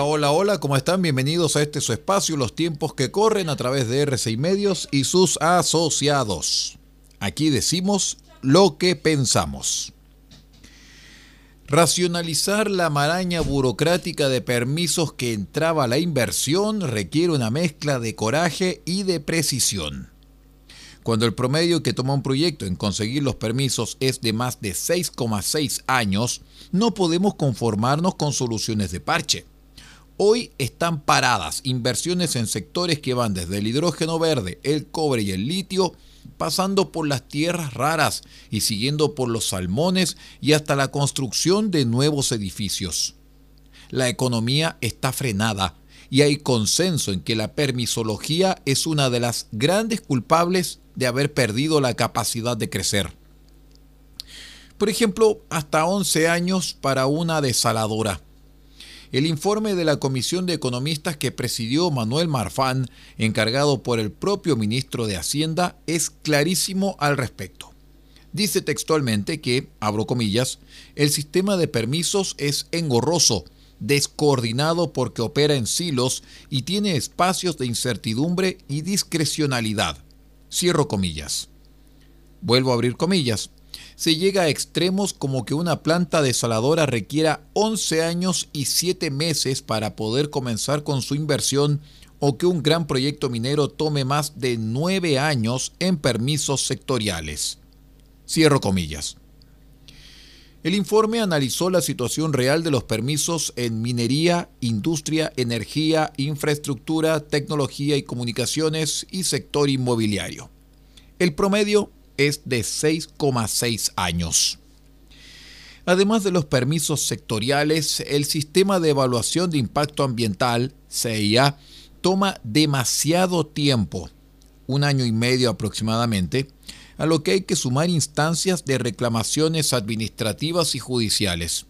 Hola, hola, hola, ¿cómo están? Bienvenidos a este su espacio, los tiempos que corren a través de R6 Medios y sus asociados. Aquí decimos lo que pensamos. Racionalizar la maraña burocrática de permisos que entraba la inversión requiere una mezcla de coraje y de precisión. Cuando el promedio que toma un proyecto en conseguir los permisos es de más de 6,6 años, no podemos conformarnos con soluciones de parche. Hoy están paradas inversiones en sectores que van desde el hidrógeno verde, el cobre y el litio, pasando por las tierras raras y siguiendo por los salmones y hasta la construcción de nuevos edificios. La economía está frenada y hay consenso en que la permisología es una de las grandes culpables de haber perdido la capacidad de crecer. Por ejemplo, hasta 11 años para una desaladora el informe de la Comisión de Economistas que presidió Manuel Marfán, encargado por el propio ministro de Hacienda, es clarísimo al respecto. Dice textualmente que, abro comillas, el sistema de permisos es engorroso, descoordinado porque opera en silos y tiene espacios de incertidumbre y discrecionalidad. Cierro comillas. Vuelvo a abrir comillas se llega a extremos como que una planta desaladora requiera 11 años y 7 meses para poder comenzar con su inversión o que un gran proyecto minero tome más de 9 años en permisos sectoriales. Cierro comillas. El informe analizó la situación real de los permisos en minería, industria, energía, infraestructura, tecnología y comunicaciones y sector inmobiliario. El promedio es de 6,6 años. Además de los permisos sectoriales, el sistema de evaluación de impacto ambiental, CIA, toma demasiado tiempo, un año y medio aproximadamente, a lo que hay que sumar instancias de reclamaciones administrativas y judiciales.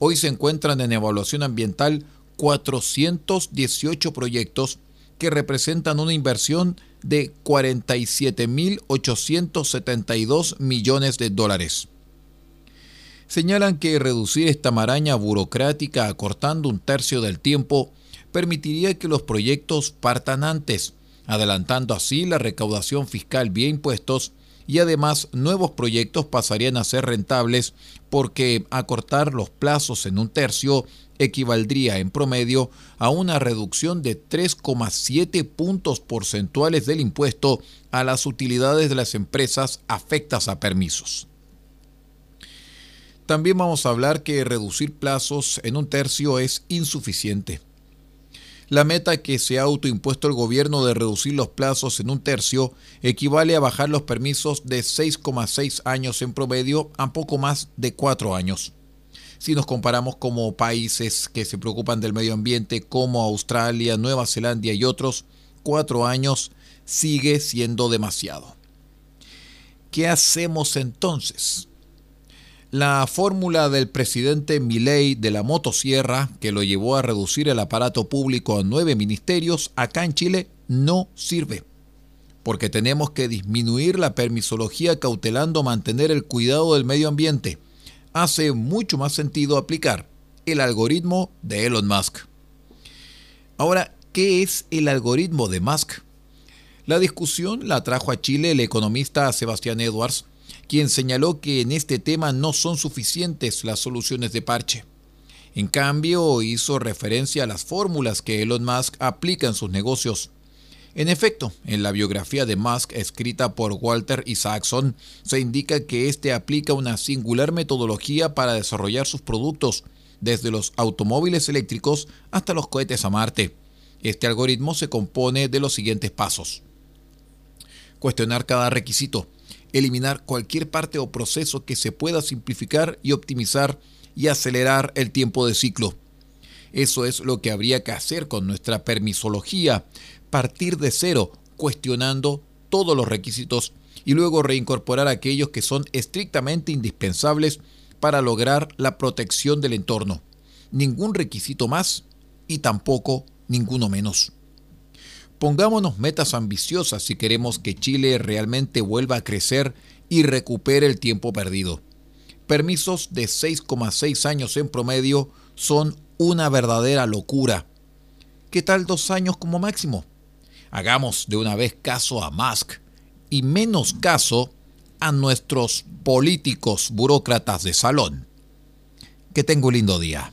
Hoy se encuentran en evaluación ambiental 418 proyectos que representan una inversión de 47.872 millones de dólares. Señalan que reducir esta maraña burocrática acortando un tercio del tiempo permitiría que los proyectos partan antes, adelantando así la recaudación fiscal vía impuestos y además nuevos proyectos pasarían a ser rentables porque acortar los plazos en un tercio equivaldría en promedio a una reducción de 3,7 puntos porcentuales del impuesto a las utilidades de las empresas afectas a permisos. También vamos a hablar que reducir plazos en un tercio es insuficiente. La meta que se ha autoimpuesto el gobierno de reducir los plazos en un tercio equivale a bajar los permisos de 6,6 años en promedio a poco más de 4 años si nos comparamos como países que se preocupan del medio ambiente como Australia, Nueva Zelanda y otros, cuatro años sigue siendo demasiado. ¿Qué hacemos entonces? La fórmula del presidente Milei de la motosierra, que lo llevó a reducir el aparato público a nueve ministerios, acá en Chile no sirve. Porque tenemos que disminuir la permisología cautelando mantener el cuidado del medio ambiente hace mucho más sentido aplicar el algoritmo de Elon Musk. Ahora, ¿qué es el algoritmo de Musk? La discusión la trajo a Chile el economista Sebastián Edwards, quien señaló que en este tema no son suficientes las soluciones de parche. En cambio, hizo referencia a las fórmulas que Elon Musk aplica en sus negocios. En efecto, en la biografía de Musk escrita por Walter Isaacson, se indica que éste aplica una singular metodología para desarrollar sus productos, desde los automóviles eléctricos hasta los cohetes a Marte. Este algoritmo se compone de los siguientes pasos. Cuestionar cada requisito, eliminar cualquier parte o proceso que se pueda simplificar y optimizar y acelerar el tiempo de ciclo. Eso es lo que habría que hacer con nuestra permisología, partir de cero, cuestionando todos los requisitos y luego reincorporar aquellos que son estrictamente indispensables para lograr la protección del entorno. Ningún requisito más y tampoco ninguno menos. Pongámonos metas ambiciosas si queremos que Chile realmente vuelva a crecer y recupere el tiempo perdido. Permisos de 6,6 años en promedio son una verdadera locura. ¿Qué tal dos años como máximo? Hagamos de una vez caso a Musk y menos caso a nuestros políticos burócratas de salón. Que tenga un lindo día.